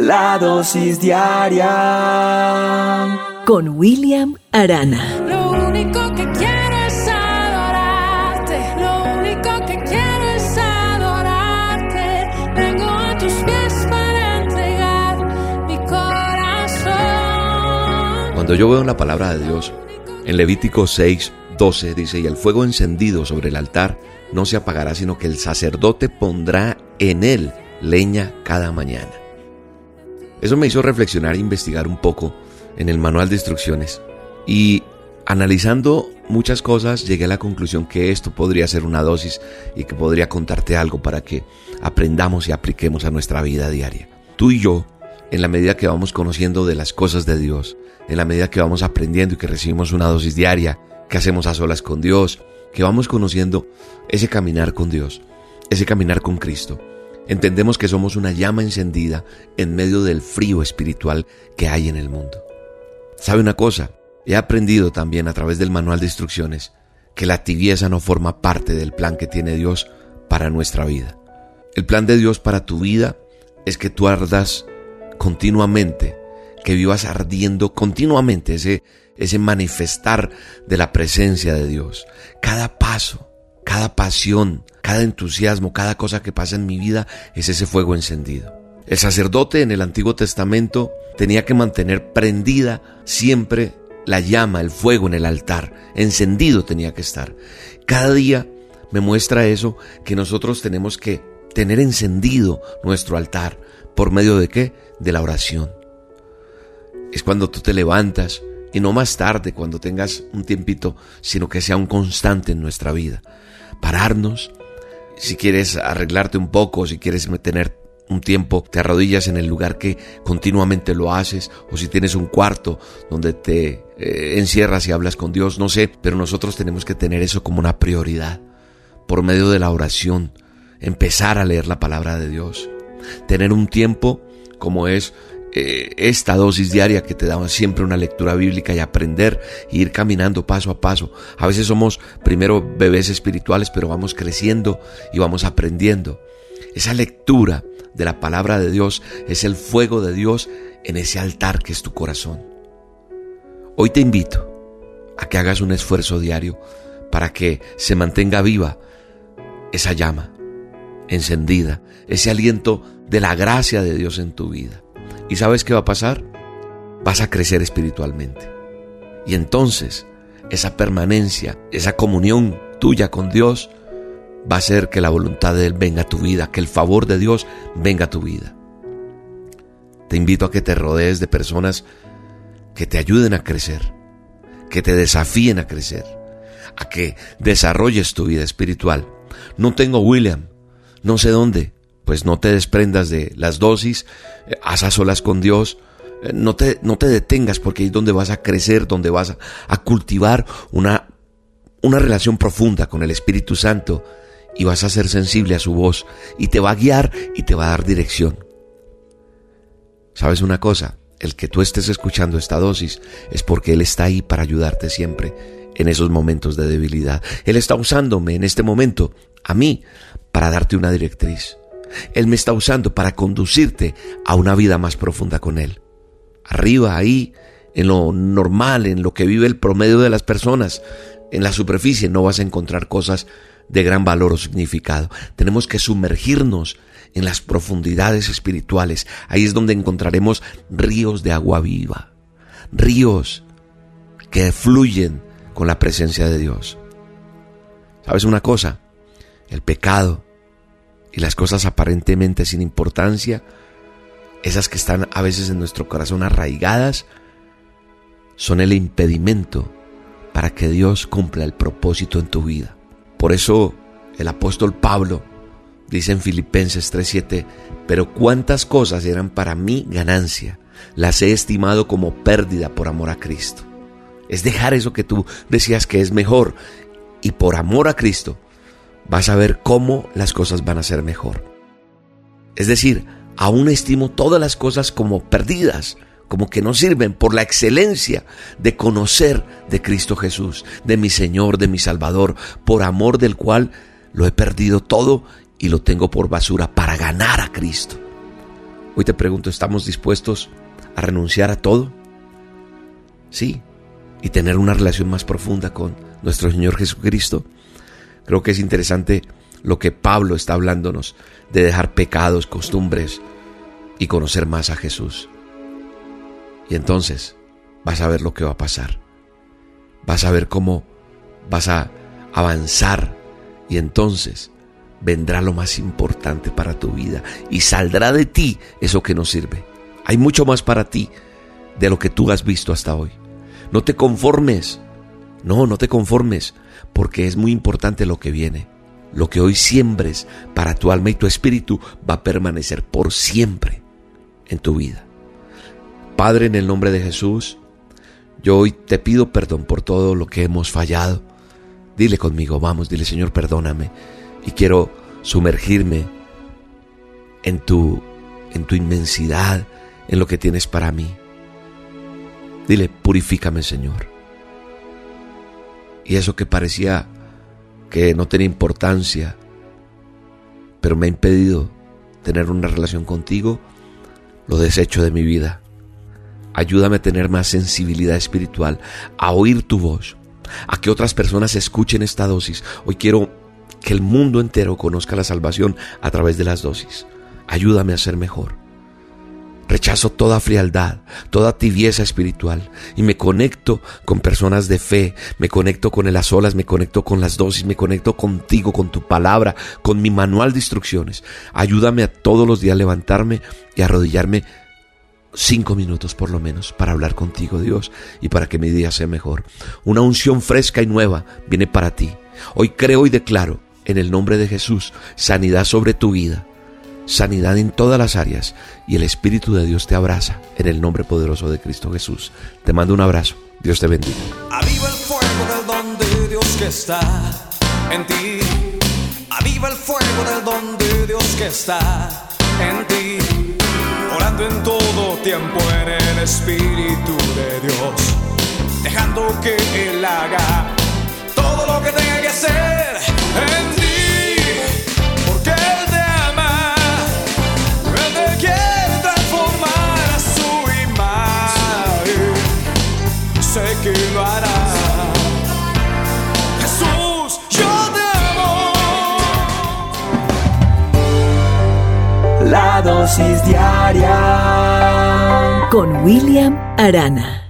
La dosis diaria con William Arana. Lo único que quiero es adorarte. Lo único que quiero es adorarte. Vengo a tus pies para entregar mi corazón. Cuando yo veo la palabra de Dios, en Levítico 6, 12 dice, y el fuego encendido sobre el altar no se apagará, sino que el sacerdote pondrá en él leña cada mañana. Eso me hizo reflexionar e investigar un poco en el manual de instrucciones. Y analizando muchas cosas llegué a la conclusión que esto podría ser una dosis y que podría contarte algo para que aprendamos y apliquemos a nuestra vida diaria. Tú y yo, en la medida que vamos conociendo de las cosas de Dios, en la medida que vamos aprendiendo y que recibimos una dosis diaria, que hacemos a solas con Dios, que vamos conociendo ese caminar con Dios, ese caminar con Cristo, entendemos que somos una llama encendida en medio del frío espiritual que hay en el mundo. ¿Sabe una cosa? He aprendido también a través del manual de instrucciones que la tibieza no forma parte del plan que tiene Dios para nuestra vida. El plan de Dios para tu vida es que tú ardas continuamente, que vivas ardiendo continuamente ese, ese manifestar de la presencia de Dios. Cada paso, cada pasión, cada entusiasmo, cada cosa que pasa en mi vida es ese fuego encendido. El sacerdote en el Antiguo Testamento tenía que mantener prendida siempre la llama, el fuego en el altar, encendido tenía que estar. Cada día me muestra eso, que nosotros tenemos que tener encendido nuestro altar. ¿Por medio de qué? De la oración. Es cuando tú te levantas y no más tarde cuando tengas un tiempito, sino que sea un constante en nuestra vida. Pararnos, si quieres arreglarte un poco, si quieres tener un tiempo, te arrodillas en el lugar que continuamente lo haces, o si tienes un cuarto donde te eh, encierras y hablas con Dios, no sé, pero nosotros tenemos que tener eso como una prioridad, por medio de la oración, empezar a leer la palabra de Dios, tener un tiempo como es eh, esta dosis diaria que te da siempre una lectura bíblica y aprender e ir caminando paso a paso. A veces somos primero bebés espirituales, pero vamos creciendo y vamos aprendiendo. Esa lectura de la palabra de Dios es el fuego de Dios en ese altar que es tu corazón. Hoy te invito a que hagas un esfuerzo diario para que se mantenga viva esa llama encendida, ese aliento de la gracia de Dios en tu vida. ¿Y sabes qué va a pasar? Vas a crecer espiritualmente. Y entonces esa permanencia, esa comunión tuya con Dios va a hacer que la voluntad de Él venga a tu vida, que el favor de Dios venga a tu vida. Te invito a que te rodees de personas que te ayuden a crecer, que te desafíen a crecer, a que desarrolles tu vida espiritual. No tengo William, no sé dónde, pues no te desprendas de las dosis, eh, haz a solas con Dios, eh, no te, no te detengas porque es donde vas a crecer, donde vas a, cultivar una, una relación profunda con el Espíritu Santo y vas a ser sensible a su voz y te va a guiar y te va a dar dirección. ¿Sabes una cosa? El que tú estés escuchando esta dosis es porque Él está ahí para ayudarte siempre en esos momentos de debilidad. Él está usándome en este momento, a mí, para darte una directriz. Él me está usando para conducirte a una vida más profunda con Él. Arriba, ahí, en lo normal, en lo que vive el promedio de las personas, en la superficie no vas a encontrar cosas de gran valor o significado. Tenemos que sumergirnos en las profundidades espirituales. Ahí es donde encontraremos ríos de agua viva, ríos que fluyen con la presencia de Dios. ¿Sabes una cosa? El pecado y las cosas aparentemente sin importancia, esas que están a veces en nuestro corazón arraigadas, son el impedimento para que Dios cumpla el propósito en tu vida. Por eso el apóstol Pablo dice en Filipenses 3:7, pero cuántas cosas eran para mí ganancia, las he estimado como pérdida por amor a Cristo. Es dejar eso que tú decías que es mejor y por amor a Cristo vas a ver cómo las cosas van a ser mejor. Es decir, aún estimo todas las cosas como perdidas, como que no sirven por la excelencia de conocer de Cristo Jesús, de mi Señor, de mi Salvador, por amor del cual lo he perdido todo y lo tengo por basura para ganar a Cristo. Hoy te pregunto, ¿estamos dispuestos a renunciar a todo? Sí, y tener una relación más profunda con nuestro Señor Jesucristo. Creo que es interesante lo que Pablo está hablándonos de dejar pecados, costumbres y conocer más a Jesús. Y entonces vas a ver lo que va a pasar. Vas a ver cómo vas a avanzar y entonces vendrá lo más importante para tu vida y saldrá de ti eso que no sirve. Hay mucho más para ti de lo que tú has visto hasta hoy. No te conformes. No, no te conformes, porque es muy importante lo que viene. Lo que hoy siembres para tu alma y tu espíritu va a permanecer por siempre en tu vida. Padre, en el nombre de Jesús, yo hoy te pido perdón por todo lo que hemos fallado. Dile conmigo, vamos, dile Señor, perdóname. Y quiero sumergirme en tu, en tu inmensidad, en lo que tienes para mí. Dile, purifícame Señor. Y eso que parecía que no tenía importancia, pero me ha impedido tener una relación contigo, lo desecho de mi vida. Ayúdame a tener más sensibilidad espiritual, a oír tu voz, a que otras personas escuchen esta dosis. Hoy quiero que el mundo entero conozca la salvación a través de las dosis. Ayúdame a ser mejor. Rechazo toda frialdad, toda tibieza espiritual y me conecto con personas de fe, me conecto con el a solas, me conecto con las dosis, me conecto contigo, con tu palabra, con mi manual de instrucciones. Ayúdame a todos los días levantarme y arrodillarme cinco minutos por lo menos para hablar contigo, Dios, y para que mi día sea mejor. Una unción fresca y nueva viene para ti. Hoy creo y declaro en el nombre de Jesús sanidad sobre tu vida sanidad en todas las áreas y el Espíritu de Dios te abraza en el nombre poderoso de Cristo Jesús. Te mando un abrazo. Dios te bendiga. Aviva el fuego del don de Dios que está en ti. Aviva el fuego del don de Dios que está en ti. Orando en todo tiempo en el Espíritu de Dios. Dejando que Él haga todo lo que tenga que hacer que lo hará. Jesús, yo te amo. La dosis diaria con William Arana.